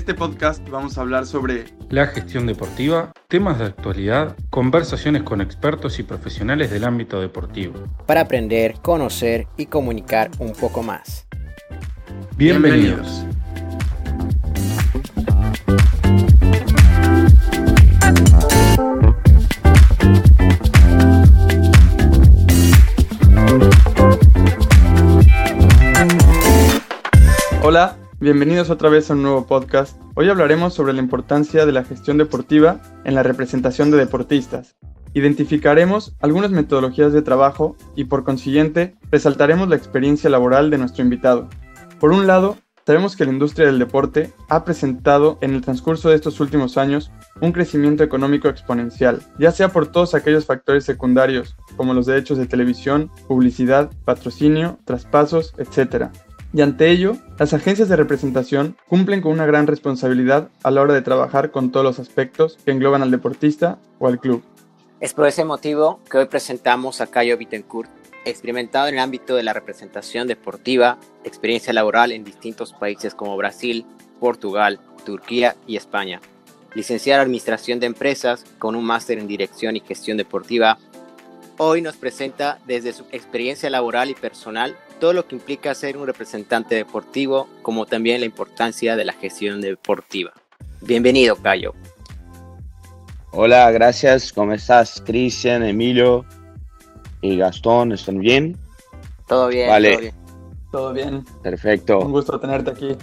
este podcast vamos a hablar sobre la gestión deportiva, temas de actualidad, conversaciones con expertos y profesionales del ámbito deportivo. Para aprender, conocer y comunicar un poco más. Bienvenidos. Hola, bienvenidos otra vez a un nuevo podcast. Hoy hablaremos sobre la importancia de la gestión deportiva en la representación de deportistas. Identificaremos algunas metodologías de trabajo y por consiguiente resaltaremos la experiencia laboral de nuestro invitado. Por un lado, sabemos que la industria del deporte ha presentado en el transcurso de estos últimos años un crecimiento económico exponencial, ya sea por todos aquellos factores secundarios como los derechos de televisión, publicidad, patrocinio, traspasos, etc., y ante ello, las agencias de representación cumplen con una gran responsabilidad a la hora de trabajar con todos los aspectos que engloban al deportista o al club. Es por ese motivo que hoy presentamos a Cayo Bittencourt, experimentado en el ámbito de la representación deportiva, experiencia laboral en distintos países como Brasil, Portugal, Turquía y España. Licenciado en Administración de Empresas con un máster en Dirección y Gestión Deportiva, hoy nos presenta desde su experiencia laboral y personal todo lo que implica ser un representante deportivo, como también la importancia de la gestión deportiva. Bienvenido, Cayo. Hola, gracias. ¿Cómo estás, Cristian, Emilio y Gastón? ¿Están bien? Todo bien, vale. todo bien. Todo bien. Perfecto. Un gusto tenerte aquí.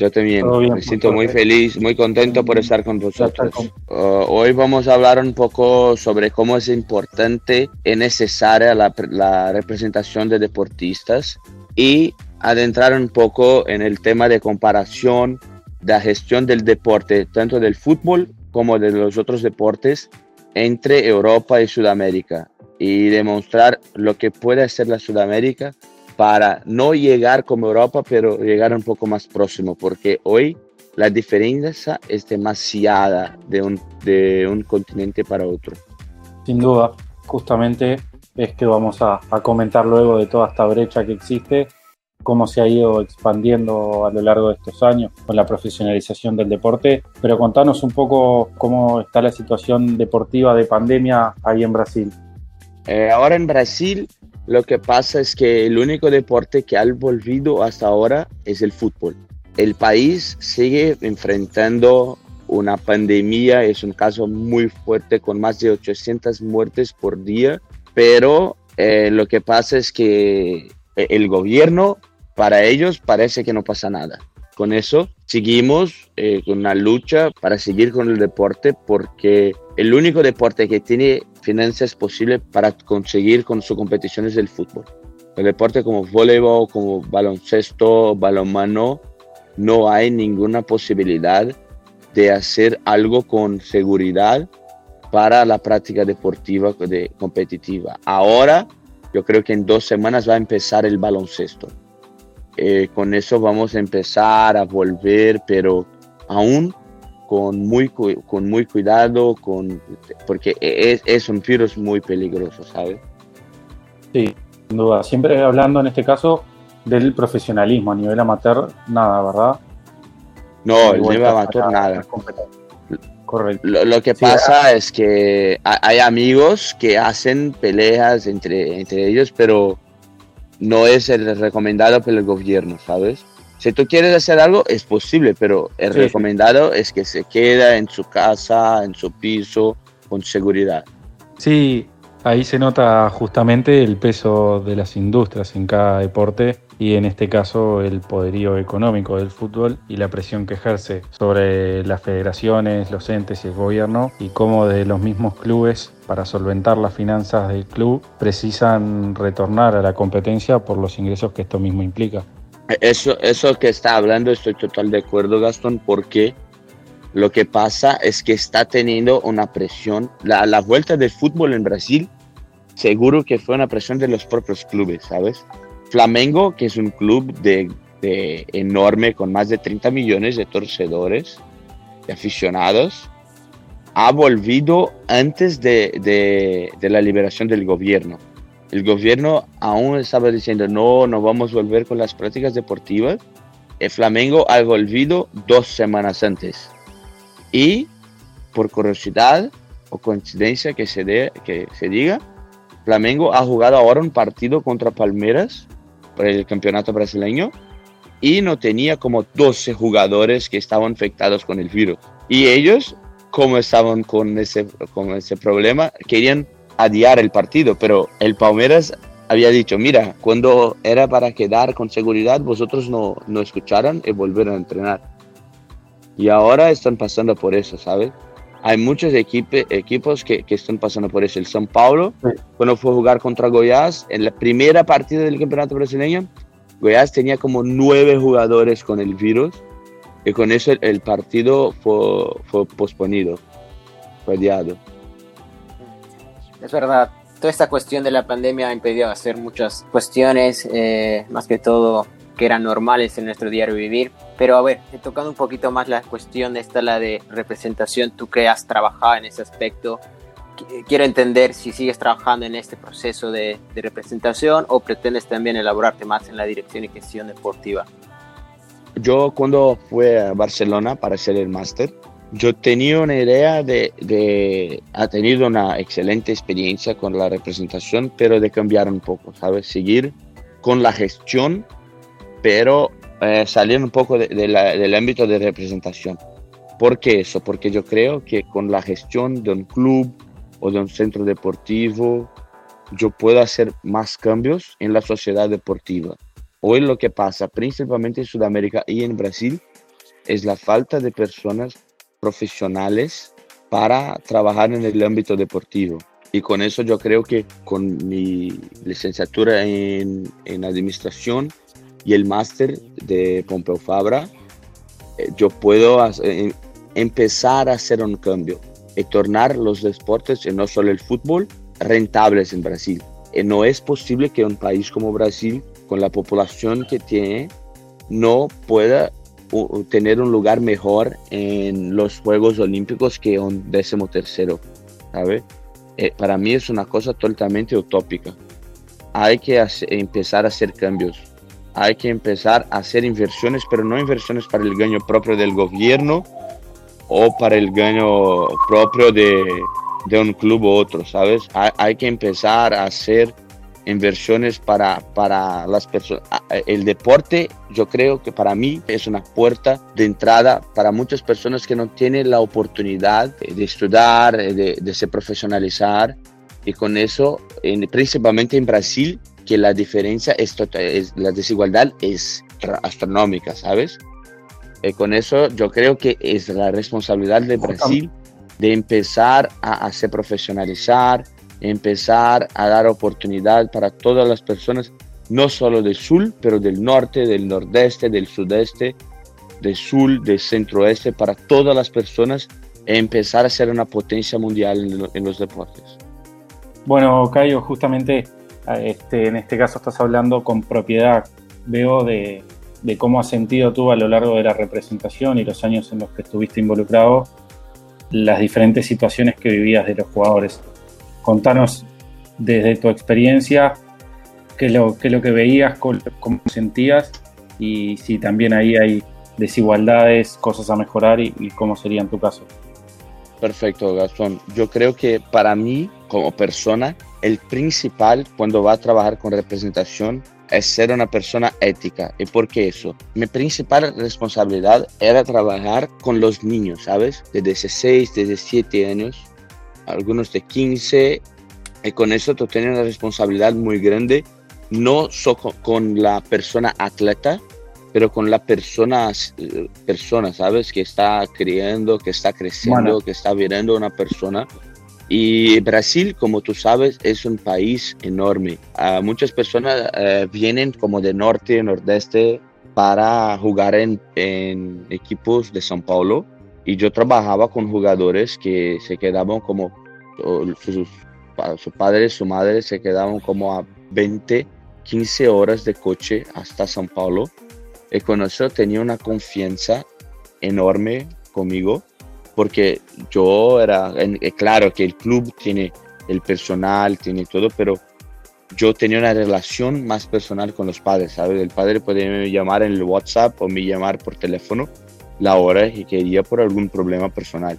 Yo también me siento muy feliz, muy contento por estar con vosotros. Uh, hoy vamos a hablar un poco sobre cómo es importante y necesaria la, la representación de deportistas y adentrar un poco en el tema de comparación de la gestión del deporte, tanto del fútbol como de los otros deportes, entre Europa y Sudamérica y demostrar lo que puede hacer la Sudamérica para no llegar como Europa, pero llegar un poco más próximo, porque hoy la diferencia es demasiada de un, de un continente para otro. Sin duda, justamente es que vamos a, a comentar luego de toda esta brecha que existe, cómo se ha ido expandiendo a lo largo de estos años con la profesionalización del deporte, pero contanos un poco cómo está la situación deportiva de pandemia ahí en Brasil. Eh, ahora en Brasil lo que pasa es que el único deporte que ha volvido hasta ahora es el fútbol. El país sigue enfrentando una pandemia, es un caso muy fuerte con más de 800 muertes por día, pero eh, lo que pasa es que el gobierno, para ellos parece que no pasa nada. Con eso seguimos eh, con una lucha para seguir con el deporte porque el único deporte que tiene finanzas posibles para conseguir con su competición es el fútbol. El deporte como voleibol, como baloncesto, balonmano, no hay ninguna posibilidad de hacer algo con seguridad para la práctica deportiva de, competitiva. Ahora, yo creo que en dos semanas va a empezar el baloncesto. Eh, con eso vamos a empezar a volver, pero aún con muy, con muy cuidado, con, porque es, es un virus muy peligroso, ¿sabes? Sí, sin duda. Siempre hablando en este caso del profesionalismo a nivel amateur, nada, ¿verdad? No, el nivel amateur nada. Correcto. Lo, lo que sí, pasa ¿verdad? es que hay amigos que hacen peleas entre, entre ellos, pero no es el recomendado por el gobierno, ¿sabes? Si tú quieres hacer algo, es posible, pero el sí, recomendado es que se quede en su casa, en su piso, con seguridad. Sí, ahí se nota justamente el peso de las industrias en cada deporte y en este caso el poderío económico del fútbol y la presión que ejerce sobre las federaciones, los entes y el gobierno y cómo de los mismos clubes para solventar las finanzas del club precisan retornar a la competencia por los ingresos que esto mismo implica. Eso, eso que está hablando estoy total de acuerdo, Gastón, porque lo que pasa es que está teniendo una presión. La, la vuelta del fútbol en Brasil, seguro que fue una presión de los propios clubes, ¿sabes? Flamengo, que es un club de, de enorme, con más de 30 millones de torcedores, de aficionados, ha volvido antes de, de, de la liberación del gobierno el gobierno aún estaba diciendo no, no vamos a volver con las prácticas deportivas el Flamengo ha volvido dos semanas antes. Y por curiosidad o coincidencia que se, de, que se diga, Flamengo ha jugado ahora un partido contra Palmeiras por el campeonato brasileño y no tenía como 12 jugadores que estaban infectados con el virus. Y ellos, como estaban con ese, con ese problema, querían adiar el partido, pero el Palmeiras había dicho, mira, cuando era para quedar con seguridad, vosotros no, no escucharon y volvieron a entrenar. Y ahora están pasando por eso, ¿sabes? Hay muchos equipos que, que, están pasando por eso. El São Paulo, cuando fue a jugar contra Goiás, en la primera partida del campeonato brasileño, Goiás tenía como nueve jugadores con el virus y con eso el, partido fue, fue posponido, fue adiado. Es verdad, toda esta cuestión de la pandemia ha impedido hacer muchas cuestiones, eh, más que todo que eran normales en nuestro diario vivir. Pero a ver, tocando un poquito más la cuestión, esta la de representación, tú que has trabajado en ese aspecto, quiero entender si sigues trabajando en este proceso de, de, representación o pretendes también elaborarte más en la dirección y gestión deportiva. Yo cuando fui a Barcelona para hacer el máster, yo tenía una idea de, de, ha tenido una excelente experiencia con la representación, pero de cambiar un poco, ¿sabes? Seguir con la gestión pero eh, salir un poco del ámbito de representación. ¿Por qué eso? Porque yo creo que con la gestión de un club o de un centro deportivo, yo puedo hacer más cambios en la sociedad deportiva. Hoy lo que pasa, principalmente en Sudamérica y en Brasil, es la falta de personas profesionales para trabajar en el ámbito deportivo. Y con eso yo creo que con mi licenciatura en, en administración y el máster de Pompeu Fabra, eh, yo puedo eh, empezar a hacer un cambio y tornar los deportes, y no solo el fútbol, rentables en Brasil. Y no es posible que un país como Brasil, con la población que tiene, no pueda tener un lugar mejor en los Juegos Olímpicos que un décimo tercero, ¿sabe? Eh, para mí es una cosa totalmente utópica. Hay que empezar a hacer cambios hay que empezar a hacer inversiones, pero no inversiones para el gaño propio del gobierno o para el gaño propio de, de un club u otro, ¿sabes? Hay, hay, que empezar a hacer inversiones para, para las personas. El deporte, yo creo que para mí es una puerta de entrada para muchas personas que no tienen la oportunidad de estudiar, de, de se profesionalizar. Y con eso, en, principalmente en Brasil, que la diferencia es, es la desigualdad es astronómica, ¿sabes? Y con eso yo creo que es la responsabilidad de Brasil de empezar a hacer profesionalizar, empezar a dar oportunidad para todas las personas, no solo del sur, pero del norte, del nordeste, del sudeste, del sur, del centroeste, para todas las personas, empezar a ser una potencia mundial en, en los deportes. Bueno, Cayo, justamente este, en este caso estás hablando con propiedad, veo de, cómo has sentido tú a lo largo de la representación y los años en los que estuviste involucrado las diferentes situaciones que vivías de los jugadores. Contanos desde tu experiencia qué es lo, que veías, cómo, sentías y si también ahí hay desigualdades, cosas a mejorar y, y cómo sería en tu caso. Perfecto, Gastón. Yo creo que para mí, como persona, el principal cuando va a trabajar con representación es ser una persona ética. ¿Y por qué eso? Mi principal responsabilidad era trabajar con los niños, ¿sabes? De 16, de 17 años, algunos de 15. Y con eso tú tienes una responsabilidad muy grande, no solo con la persona atleta, pero con la persona, persona, ¿sabes? Que está criando, que está creciendo, que está viendo una persona y Brasil, como tú sabes, es un país enorme. Uh, muchas personas uh, vienen como de norte, nordeste para jugar en, en, equipos de São Paulo. Y yo trabajaba con jugadores que se quedaban como, su padre, su madre se quedaban como a 20, 15 horas de coche hasta São Paulo. Y con eso tenía una confianza enorme conmigo porque yo era, eh, claro que el club tiene el personal, tiene todo, pero yo tenía una relación más personal con los padres, ¿sabes? El padre podía llamar en el WhatsApp o me llamar por teléfono la hora que quería por algún problema personal.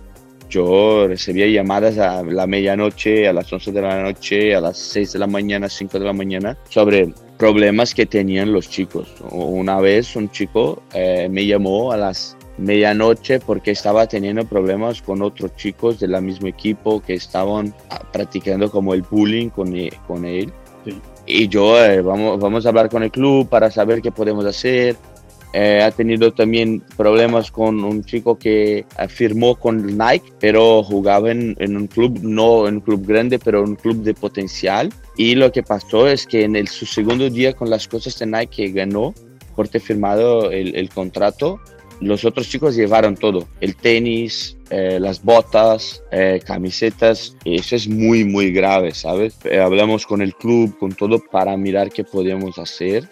Yo recibía llamadas a la medianoche, a las 11 de la noche, a las 6 de la mañana, 5 de la mañana, sobre problemas que tenían los chicos. Una vez un chico eh, me llamó a las medianoche porque estaba teniendo problemas con otros chicos del mismo equipo que estaban ah, practicando como el bullying con, e, con él. Y yo, eh, vamos, vamos a hablar con el club para saber qué podemos hacer. Eh, ha tenido también problemas con un chico que firmó con Nike, pero jugaba en, en, un club, no en un club grande, pero un club de potencial. Y lo que pasó es que en el, su segundo día con las cosas de Nike que ganó, por ter firmado el, el contrato, los otros chicos llevaron todo, el tenis, eh, las botas, eh, camisetas, eso es muy, muy grave, ¿sabes? Eh, hablamos con el club, con todo, para mirar qué podemos hacer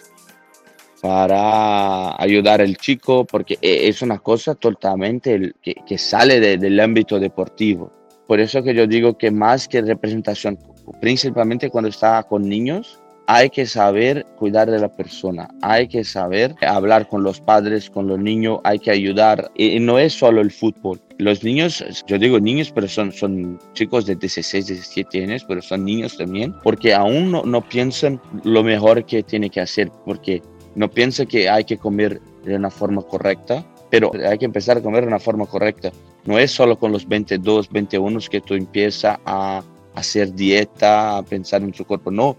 para ayudar al chico, porque es una cosa totalmente que, que sale del ámbito deportivo. Por eso que yo digo que más que representación, principalmente cuando está con niños, hay que saber cuidar de la persona, hay que saber hablar con los padres, con los niños, hay que ayudar. Y no es solo el fútbol. Los niños, yo digo niños, pero son, son chicos de 16, 17 años, pero son niños también, porque aún no, no piensan lo mejor que tiene que hacer, porque no piensan que hay que comer de una forma correcta, pero hay que empezar a comer de una forma correcta. No es solo con los 22, 21 que tú empiezas a hacer dieta, a pensar en su cuerpo, no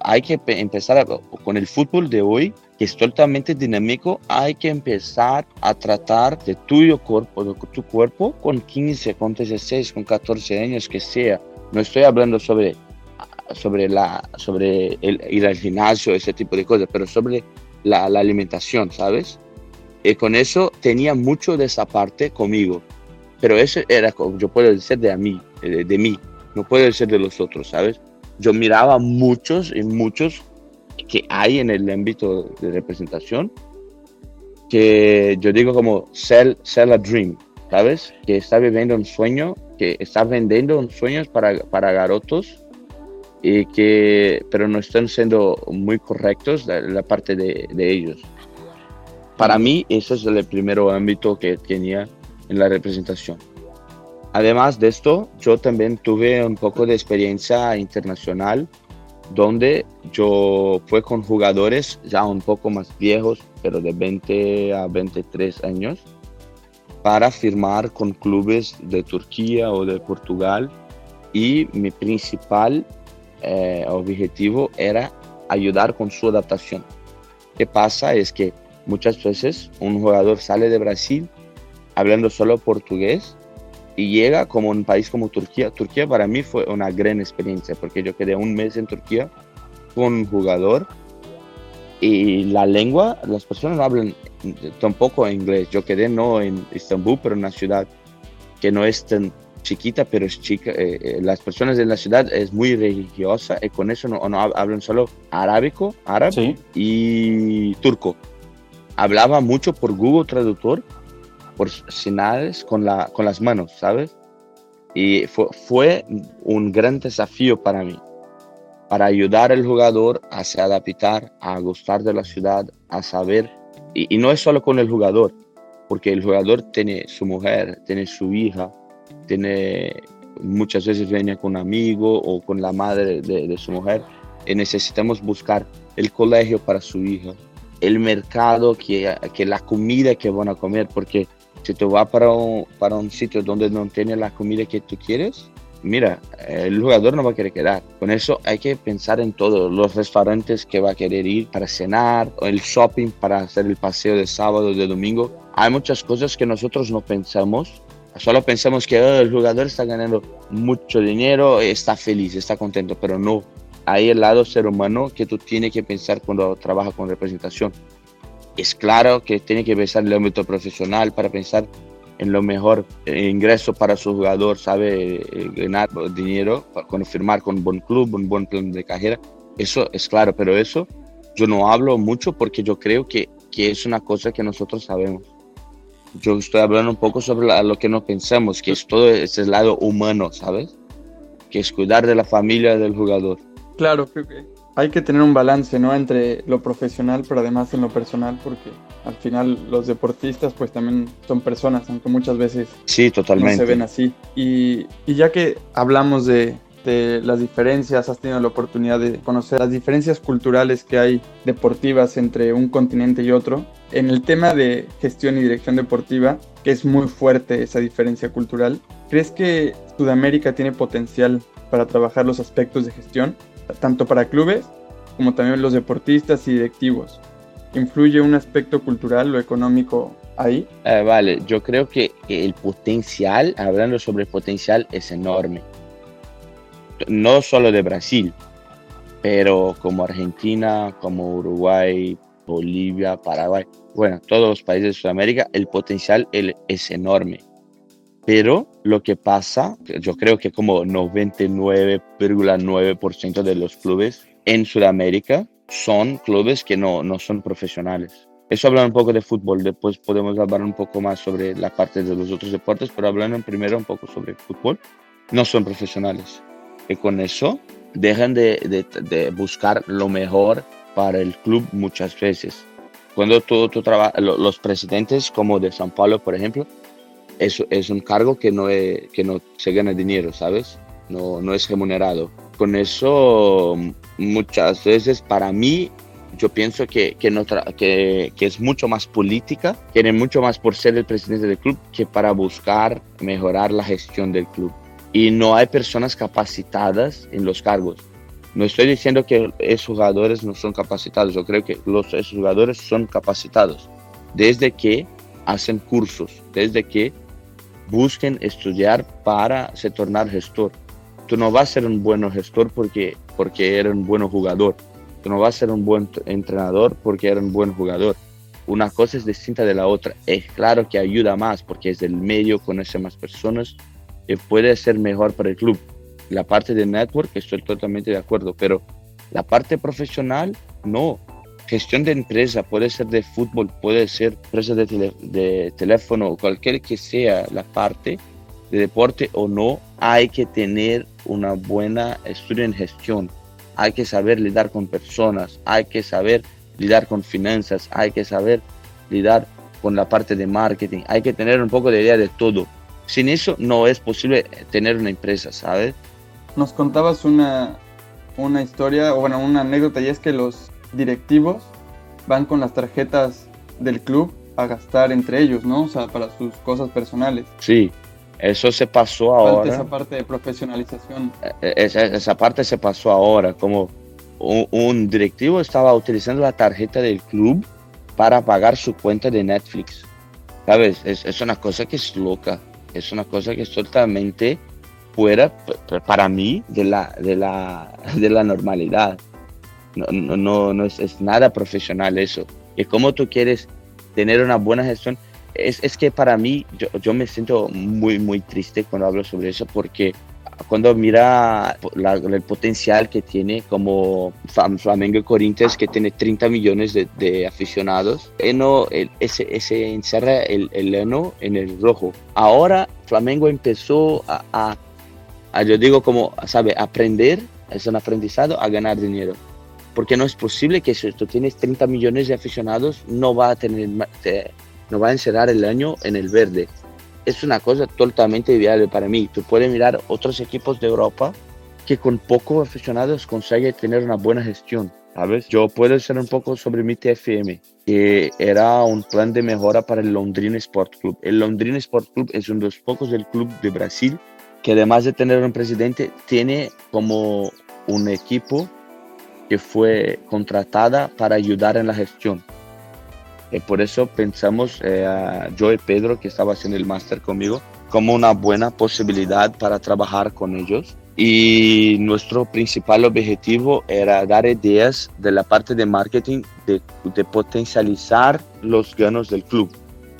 hay que empezar con el fútbol de hoy, que es totalmente dinámico, hay que empezar a tratar de tuyo cuerpo, de tu cuerpo con 15, con 16, con 14 años que sea. No estoy hablando sobre, sobre, la, sobre el, ir al gimnasio, ese tipo de cosas, pero sobre la, alimentación, ¿sabes? Y con eso tenía mucho de esa parte conmigo. Pero eso era, yo puedo decir, de, a mí, de, de mí, no puede ser de los otros, ¿sabes? yo miraba muchos y muchos que hay en el ámbito de representación que yo digo como sell, sell a dream, ¿sabes? Que está viviendo un sueño, que está vendiendo un sueño para, para garotos y que, pero no están siendo muy correctos de la parte de, de ellos. Para mí, eso es el primer ámbito que tenía en la representación. Además de esto, yo también tuve un poco de experiencia internacional donde yo fui con jugadores ya un poco más viejos, pero de 20 a 23 años, para firmar con clubes de Turquía o de Portugal. Y mi principal eh, objetivo era ayudar con su adaptación. ¿Qué pasa? Es que muchas veces un jugador sale de Brasil hablando solo portugués y llega como un país como Turquía. Turquía para mí fue una gran experiencia porque yo quedé un mes en Turquía con un jugador y la lengua, las personas hablan tampoco inglés. Yo quedé no en Estambul, pero en una ciudad que no es tan chiquita, pero es chica. Eh, eh, las personas de la ciudad es muy religiosa y con eso no, no hablan solo arábico, árabe y turco. Hablaba mucho por Google Traductor por señales con, la, con las manos, ¿sabes? Y fue, fue un gran desafío para mí, para ayudar al jugador a se adaptar, a gustar de la ciudad, a saber. Y, no es solo con el jugador, porque el jugador tiene su mujer, tiene su hija, tiene muchas veces viene con un amigo o con la madre de, su mujer y necesitamos buscar el colegio para su hija, el mercado, que, que la comida que van a comer, porque si tú vas para un, para un sitio donde no tiene la comida que tú quieres, mira, el jugador no va a querer quedar. Con eso hay que pensar en todo, los restaurantes que va a querer ir para cenar, el shopping para hacer el paseo de sábado, de domingo. Hay muchas cosas que nosotros no pensamos. Solo pensamos que oh, el jugador está ganando mucho dinero, está feliz, está contento, pero no. Hay el lado ser humano que tú tienes que pensar cuando trabajas con representación es claro que tiene que pensar en el ámbito profesional para pensar en lo mejor ingreso para su jugador, sabe eh, ganar dinero, cuando firmar con un buen club, un buen plan de carrera. Eso es claro, pero eso yo no hablo mucho porque yo creo que, que es una cosa que nosotros sabemos. Yo estoy hablando un poco sobre lo que no pensamos, que es todo ese lado humano, ¿sabes? Que es cuidar de la familia del jugador. Claro, hay que tener un balance, ¿no? Entre lo profesional, pero además en lo personal, porque al final los deportistas pues también son personas, aunque muchas veces sí, totalmente. no se ven así. Y, y ya que hablamos de, de las diferencias, has tenido la oportunidad de conocer las diferencias culturales que hay deportivas entre un continente y otro. En el tema de gestión y dirección deportiva, que es muy fuerte esa diferencia cultural, ¿crees que Sudamérica tiene potencial para trabajar los aspectos de gestión, tanto para clubes como también los deportistas y directivos? ¿Influye un aspecto cultural o económico ahí? Eh, vale, yo creo que el potencial, hablando sobre potencial, es enorme no solo de Brasil, pero como Argentina, como Uruguay, Bolivia, Paraguay, bueno, todos los países de Sudamérica, el potencial es enorme. Pero lo que pasa, yo creo que como 99,9% de los clubes en Sudamérica son clubes que no, no son profesionales. Eso habla un poco de fútbol, después podemos hablar un poco más sobre la parte de los otros deportes, pero hablando primero un poco sobre fútbol, no son profesionales que con eso dejan de, de, buscar lo mejor para el club muchas veces. Cuando tú, tú trabajas, los presidentes como de San Paulo, por ejemplo, es, es un cargo que no, es, que no se gana dinero, ¿sabes? No, no es remunerado. Con eso, muchas veces para mí, yo pienso que, que, no que, que es mucho más política, quieren mucho más por ser el presidente del club que para buscar mejorar la gestión del club y no hay personas capacitadas en los cargos. No estoy diciendo que esos jugadores no son capacitados, yo creo que los, esos jugadores son capacitados desde que hacen cursos, desde que busquen estudiar para se tornar gestor. Tú no vas a ser un buen gestor porque, porque eres un buen jugador. Tú no vas a ser un buen entrenador porque eres un buen jugador. Una cosa es distinta de la otra. Es claro que ayuda más porque es del medio, conoce más personas, puede ser mejor para el club. La parte de network estoy totalmente de acuerdo, pero la parte profesional no. Gestión de empresa puede ser de fútbol, puede ser empresa de, de teléfono, cualquier que sea la parte de deporte o no, hay que tener una buena estudio en gestión. Hay que saber lidiar con personas, hay que saber lidiar con finanzas, hay que saber lidiar con la parte de marketing, hay que tener un poco de idea de todo sin eso no es posible tener una empresa, ¿sabes? Nos contabas una, una historia, o bueno, una anécdota, y es que los directivos van con las tarjetas del club a gastar entre ellos, ¿no? O sea, para sus cosas personales. Sí, eso se pasó ahora. esa parte de profesionalización. E, e, esa, esa parte se pasó ahora, como un, un, directivo estaba utilizando la tarjeta del club para pagar su cuenta de Netflix. ¿Sabes? Es, es una cosa que es loca es una cosa que es totalmente fuera para mí de la, de la, de la normalidad. No, no, no, es, nada profesional eso. Y como tú quieres tener una buena gestión, es, es que para mí yo, yo, me siento muy, muy triste cuando hablo sobre eso porque cuando mira el potencial que tiene como Flamengo y Corinthians, que tiene 30 millones de, aficionados, Eno, ese, ese encerra el, el Eno en el rojo. Ahora Flamengo empezó a, a, yo digo como, sabe, aprender, es un aprendizado a ganar dinero. Porque no es posible que si tú tienes 30 millones de aficionados, no va a tener, no va a encerrar el año en el verde es una cosa totalmente viable para mí. Tú puedes mirar otros equipos de Europa que con pocos aficionados consiguen tener una buena gestión. ¿Sabes? Yo puedo decir un poco sobre mi TFM, que era un plan de mejora para el Londrina Sport Club. El Londrina Sport Club es uno de los pocos del club de Brasil que además de tener un presidente, tiene como un equipo que fue contratada para ayudar en la gestión. Eh, por eso pensamos eh, yo y Pedro, que estaba haciendo el máster conmigo, como una buena posibilidad para trabajar con ellos. Y nuestro principal objetivo era dar ideas de la parte de marketing, de, de potencializar los ganos del club.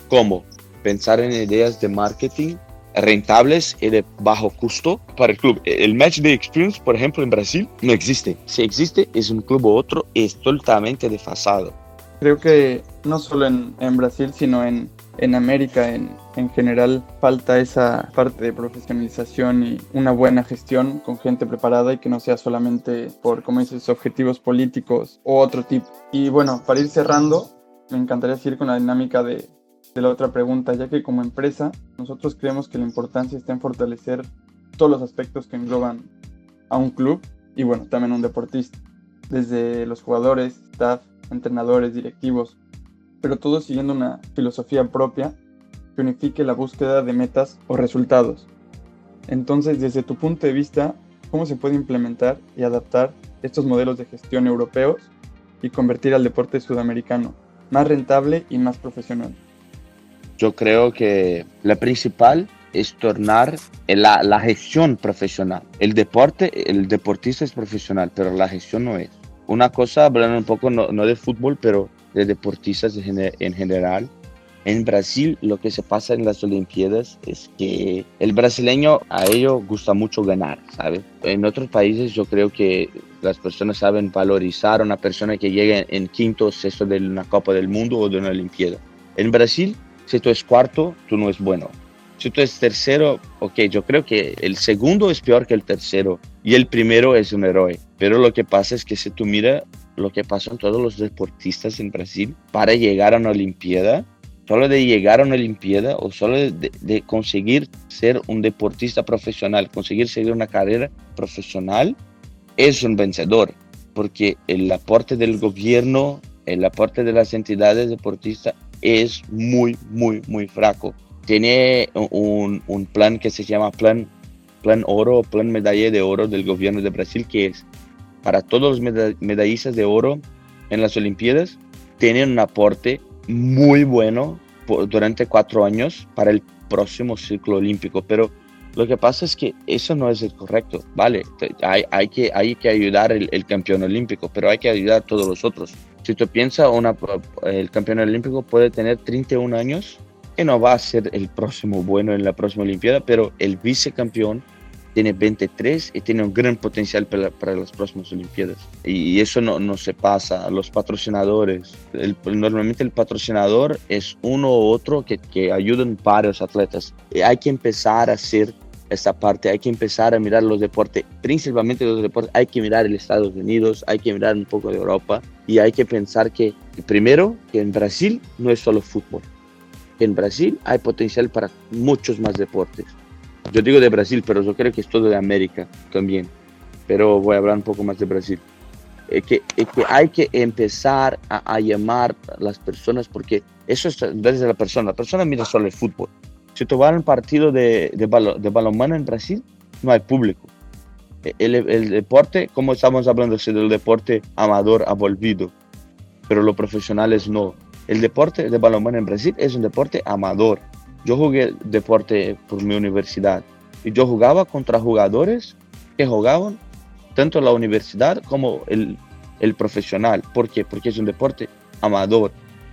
¿Cómo? Pensar en ideas de marketing rentables y de bajo costo para el club. El Match Day Experience, por ejemplo, en Brasil no existe. Si existe, es un club u otro, es totalmente desfasado Creo que no solo en, en Brasil, sino en, en América en, en, general falta esa parte de profesionalización y una buena gestión con gente preparada y que no sea solamente por, como dices, objetivos políticos o otro tipo. Y bueno, para ir cerrando, me encantaría seguir con la dinámica de, de la otra pregunta, ya que como empresa nosotros creemos que la importancia está en fortalecer todos los aspectos que engloban a un club y bueno, también a un deportista, desde los jugadores, staff, entrenadores, directivos, pero todo siguiendo una filosofía propia que unifique la búsqueda de metas o resultados. Entonces, desde tu punto de vista, ¿cómo se puede implementar y adaptar estos modelos de gestión europeos y convertir al deporte sudamericano más rentable y más profesional? Yo creo que la principal es tornar la, la gestión profesional. El deporte, el deportista es profesional, pero la gestión no es. Una cosa, hablando un poco no, no de fútbol, pero de deportistas en general. En Brasil lo que se pasa en las Olimpiadas es que el brasileño a ello gusta mucho ganar, ¿sabes? En otros países yo creo que las personas saben valorizar a una persona que llega en quinto o sexto de una Copa del Mundo o de una Olimpiada. En Brasil, si tú es cuarto, tú no es bueno. Si tú es tercero, ok, yo creo que el segundo es peor que el tercero y el primero es un héroe. Pero lo que pasa es que si tú miras lo que pasó en todos los deportistas en Brasil para llegar a una Olimpiada, solo de llegar a una Olimpiada o solo de, conseguir ser un deportista profesional, conseguir seguir una carrera profesional, es un vencedor, porque el aporte del gobierno, el aporte de las entidades deportistas es muy, muy, muy fraco. Tiene un, un plan que se llama Plan, plan Oro, Plan Medalla de Oro del gobierno de Brasil, que es para todos los medallistas de oro en las Olimpiadas, tienen un aporte muy bueno durante cuatro años para el próximo ciclo olímpico. Pero lo que pasa es que eso no es el correcto, ¿vale? Hay, hay, que, hay que ayudar el, campeón olímpico, pero hay que ayudar a todos los otros. Si tú piensas, el campeón olímpico puede tener 31 años, que no va a ser el próximo bueno en la próxima Olimpiada, pero el vicecampeón tiene 23 y tiene un gran potencial para, para las próximas Olimpiadas. Y, eso no, no, se pasa a los patrocinadores. normalmente el patrocinador es uno u otro que, que ayudan varios atletas. Y hay que empezar a hacer esta parte, hay que empezar a mirar los deportes, principalmente los deportes, hay que mirar el Estados Unidos, hay que mirar un poco de Europa y hay que pensar que, primero, que en Brasil no es solo fútbol, en Brasil hay potencial para muchos más deportes yo digo de Brasil, pero yo creo que es todo de América también. Pero voy a hablar un poco más de Brasil. Es que, que hay que empezar a, llamar a las personas porque eso es desde la persona. La persona mira solo el fútbol. Si tú vas a un partido de, de, de balonmano en Brasil, no hay público. El, el, deporte, como estamos hablando del deporte amador ha volvido, pero los profesionales no. El deporte de balonmano en Brasil es un deporte amador yo jugué deporte por mi universidad y yo jugaba contra jugadores que jugaban tanto la universidad como el, el profesional. ¿Por qué? Porque es un deporte amador.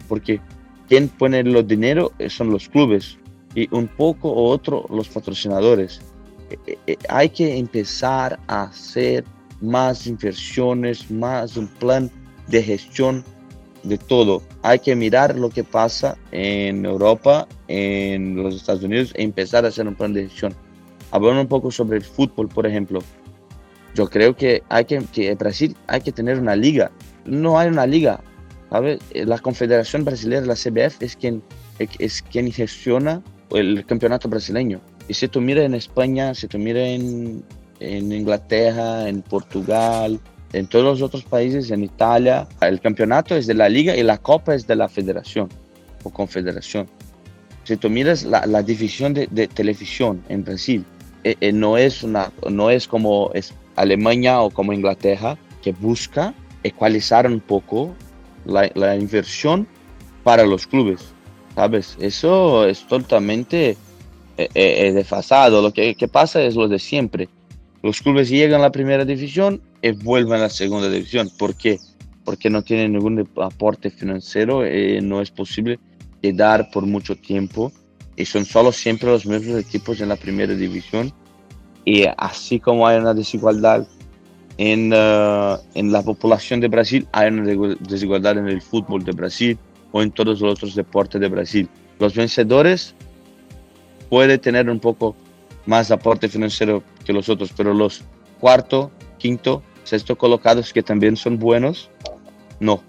Porque quien pone los dinero son los clubes y un poco o otro los patrocinadores. Eh, eh, hay que empezar a hacer más inversiones, más un plan de gestión de todo. Hay que mirar lo que pasa en Europa, en los Estados Unidos e empezar a hacer un plan de decisión. Hablando un poco sobre el fútbol, por ejemplo. Yo creo que hay que, que Brasil hay que tener una liga. No hay una liga. ¿sabes? La Confederación Brasileña, la CBF, es quien, es quien gestiona el campeonato brasileño. Y si tú miras en España, si tú miras en, en Inglaterra, en Portugal, en todos los otros países, en Italia, el campeonato es de la liga y la copa es de la federación o confederación. Si tú miras la, la división de, de, televisión en Brasil, eh, eh, no, es una, no es como es Alemania o como Inglaterra, que busca ecualizar un poco la, la inversión para los clubes. ¿Sabes? Eso es totalmente eh, desfasado. Lo que, que pasa es lo de siempre. Los clubes llegan a la primera división, y vuelvan a la segunda división. ¿Por qué? Porque no tienen ningún aporte financiero, eh, no es posible quedar por mucho tiempo y son solo siempre los mismos equipos en la primera división. Y así como hay una desigualdad en, uh, en la población de Brasil hay una desigualdad en el fútbol de Brasil o en todos los otros deportes de Brasil. Los vencedores pueden tener un poco más aporte financiero que los otros, pero los cuarto, quinto, sexto colocados que también son buenos, no.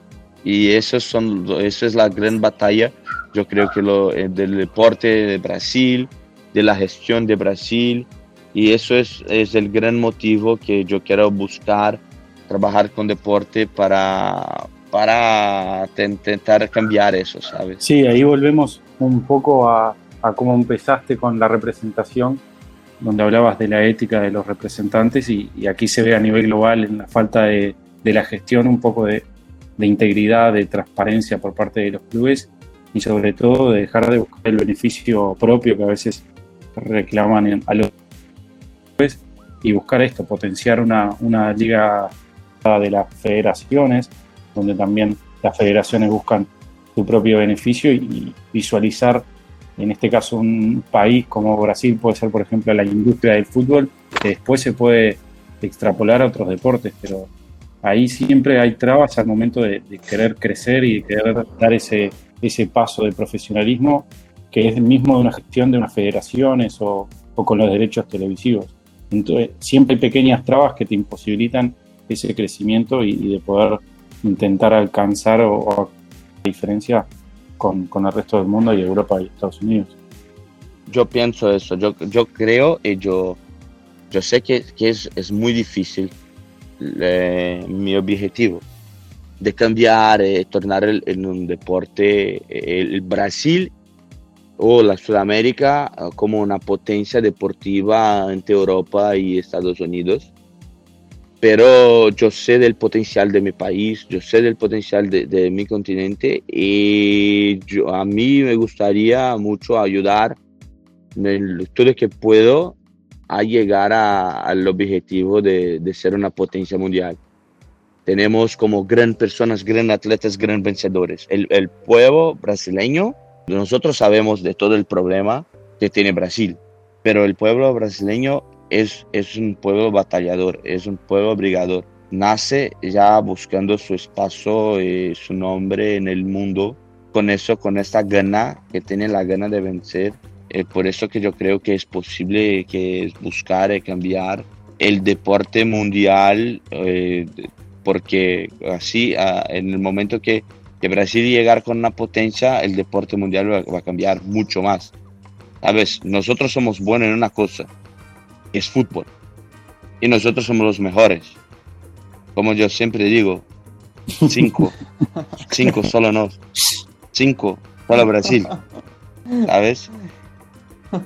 Y eso, son, eso es la gran batalla, yo creo que lo, eh, del deporte de Brasil, de la gestión de Brasil, y eso es, es el gran motivo que yo quiero buscar, trabajar con deporte para, para intentar cambiar eso, ¿sabes? Sí, ahí volvemos un poco a, cómo empezaste con la representación, donde hablabas de la ética de los representantes y, aquí se ve a nivel global en la falta de, la gestión un poco de, integridad, de transparencia por parte de los clubes y sobre todo de dejar de buscar el beneficio propio que a veces reclaman a los clubes y buscar esto, potenciar una liga de las federaciones, donde también las federaciones buscan su propio beneficio y visualizar en este caso un país como Brasil puede ser, por ejemplo, la industria del fútbol, que después se puede extrapolar a otros deportes, pero ahí siempre hay trabas al momento de, querer crecer y de querer dar ese, ese paso de profesionalismo que es el mismo de una gestión de unas federaciones o, con los derechos televisivos. Entonces, siempre hay pequeñas trabas que te imposibilitan ese crecimiento y, de poder intentar alcanzar o, o diferencia con, con, el resto del mundo y Europa y Estados Unidos. Yo pienso eso, yo, yo creo y yo, yo sé que, que es, es, muy difícil eh, mi objetivo de cambiar, eh, tornar el, en un deporte el Brasil o la Sudamérica como una potencia deportiva entre Europa y Estados Unidos pero yo sé del potencial de mi país, yo sé del potencial de, de mi continente y yo, a mí me gustaría mucho ayudar en todo lo que puedo a llegar a, al objetivo de, de, ser una potencia mundial. Tenemos como gran personas, gran atletas, gran vencedores. El, el pueblo brasileño, nosotros sabemos de todo el problema que tiene Brasil, pero el pueblo brasileño es, es un pueblo batallador, es un pueblo brigador. Nace ya buscando su espacio y su nombre en el mundo, con eso, con esta gana que tiene la gana de vencer. Eh, por eso que yo creo que es posible que buscar y cambiar el deporte mundial, eh, porque así en el momento que, que Brasil llegar con una potencia, el deporte mundial va, va a cambiar mucho más. Sabes, nosotros somos buenos en una cosa, es fútbol. Y nosotros somos los mejores. Como yo siempre digo, cinco, cinco solo no, cinco solo Brasil, ¿sabes?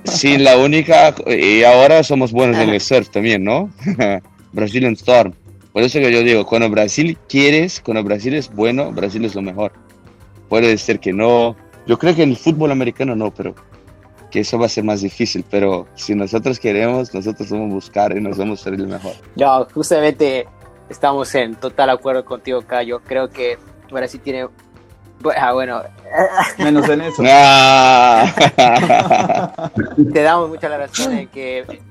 Sí, la única, y ahora somos buenos en el surf también, ¿no? Brazilian Storm. Por eso que yo digo, cuando Brasil quieres, cuando Brasil es bueno, Brasil es lo mejor. Puede ser que no, yo creo que en el fútbol americano no, pero eso va a ser más difícil, pero si nosotros queremos, nosotros vamos a buscar y nos vamos a ser el mejor. No, justamente estamos en total acuerdo contigo, Cayo. Creo que Brasil tiene... Ah, bueno. Menos en eso. Te damos mucha la razón en que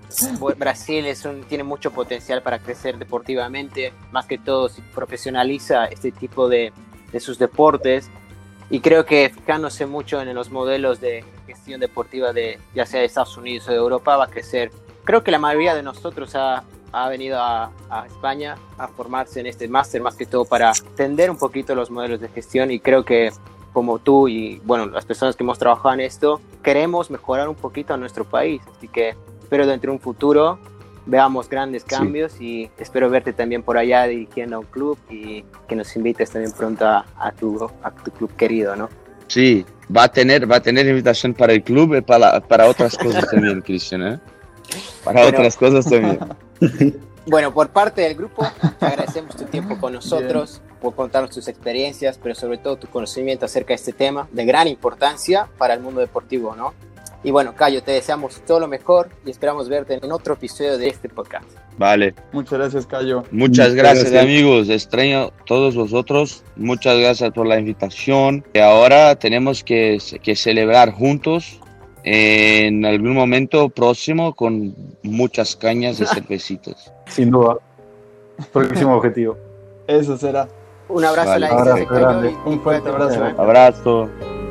Brasil es un, tiene mucho potencial para crecer deportivamente, más que todo si profesionaliza este tipo de, de sus deportes. Y creo que fijándose mucho en los modelos de deportiva de ya sea de Estados Unidos o de Europa va a crecer. Creo que la mayoría de nosotros ha, ha venido a, a, España a formarse en este máster más que todo para entender un poquito los modelos de gestión y creo que como tú y bueno las personas que hemos trabajado en esto queremos mejorar un poquito a nuestro país así que espero dentro de un futuro veamos grandes cambios sí. y espero verte también por allá dirigiendo a un club y que nos invites también pronto a, a, tu, a tu club querido, ¿no? Sí, va a tener, va a tener invitación para el club y para, para otras cosas también, Cristian, ¿eh? Para bueno, otras cosas también. Bueno, por parte del grupo, te agradecemos tu tiempo con nosotros, Bien. por contarnos tus experiencias, pero sobre todo tu conocimiento acerca de este tema de gran importancia para el mundo deportivo, ¿no? Y bueno, Cayo, te deseamos todo lo mejor y esperamos verte en otro episodio de este podcast. Vale. Muchas gracias, Cayo. Muchas gracias, gracias, amigos. Extraño a todos vosotros. Muchas gracias por la invitación. Y ahora tenemos que, que celebrar juntos en algún momento próximo con muchas cañas de cervecitas. Sin duda. Próximo objetivo. Eso será. Un abrazo Vale. a la distancia, Abrazo Cayo, grande. y- y Un fuerte abrazo. ¿eh? Abrazo.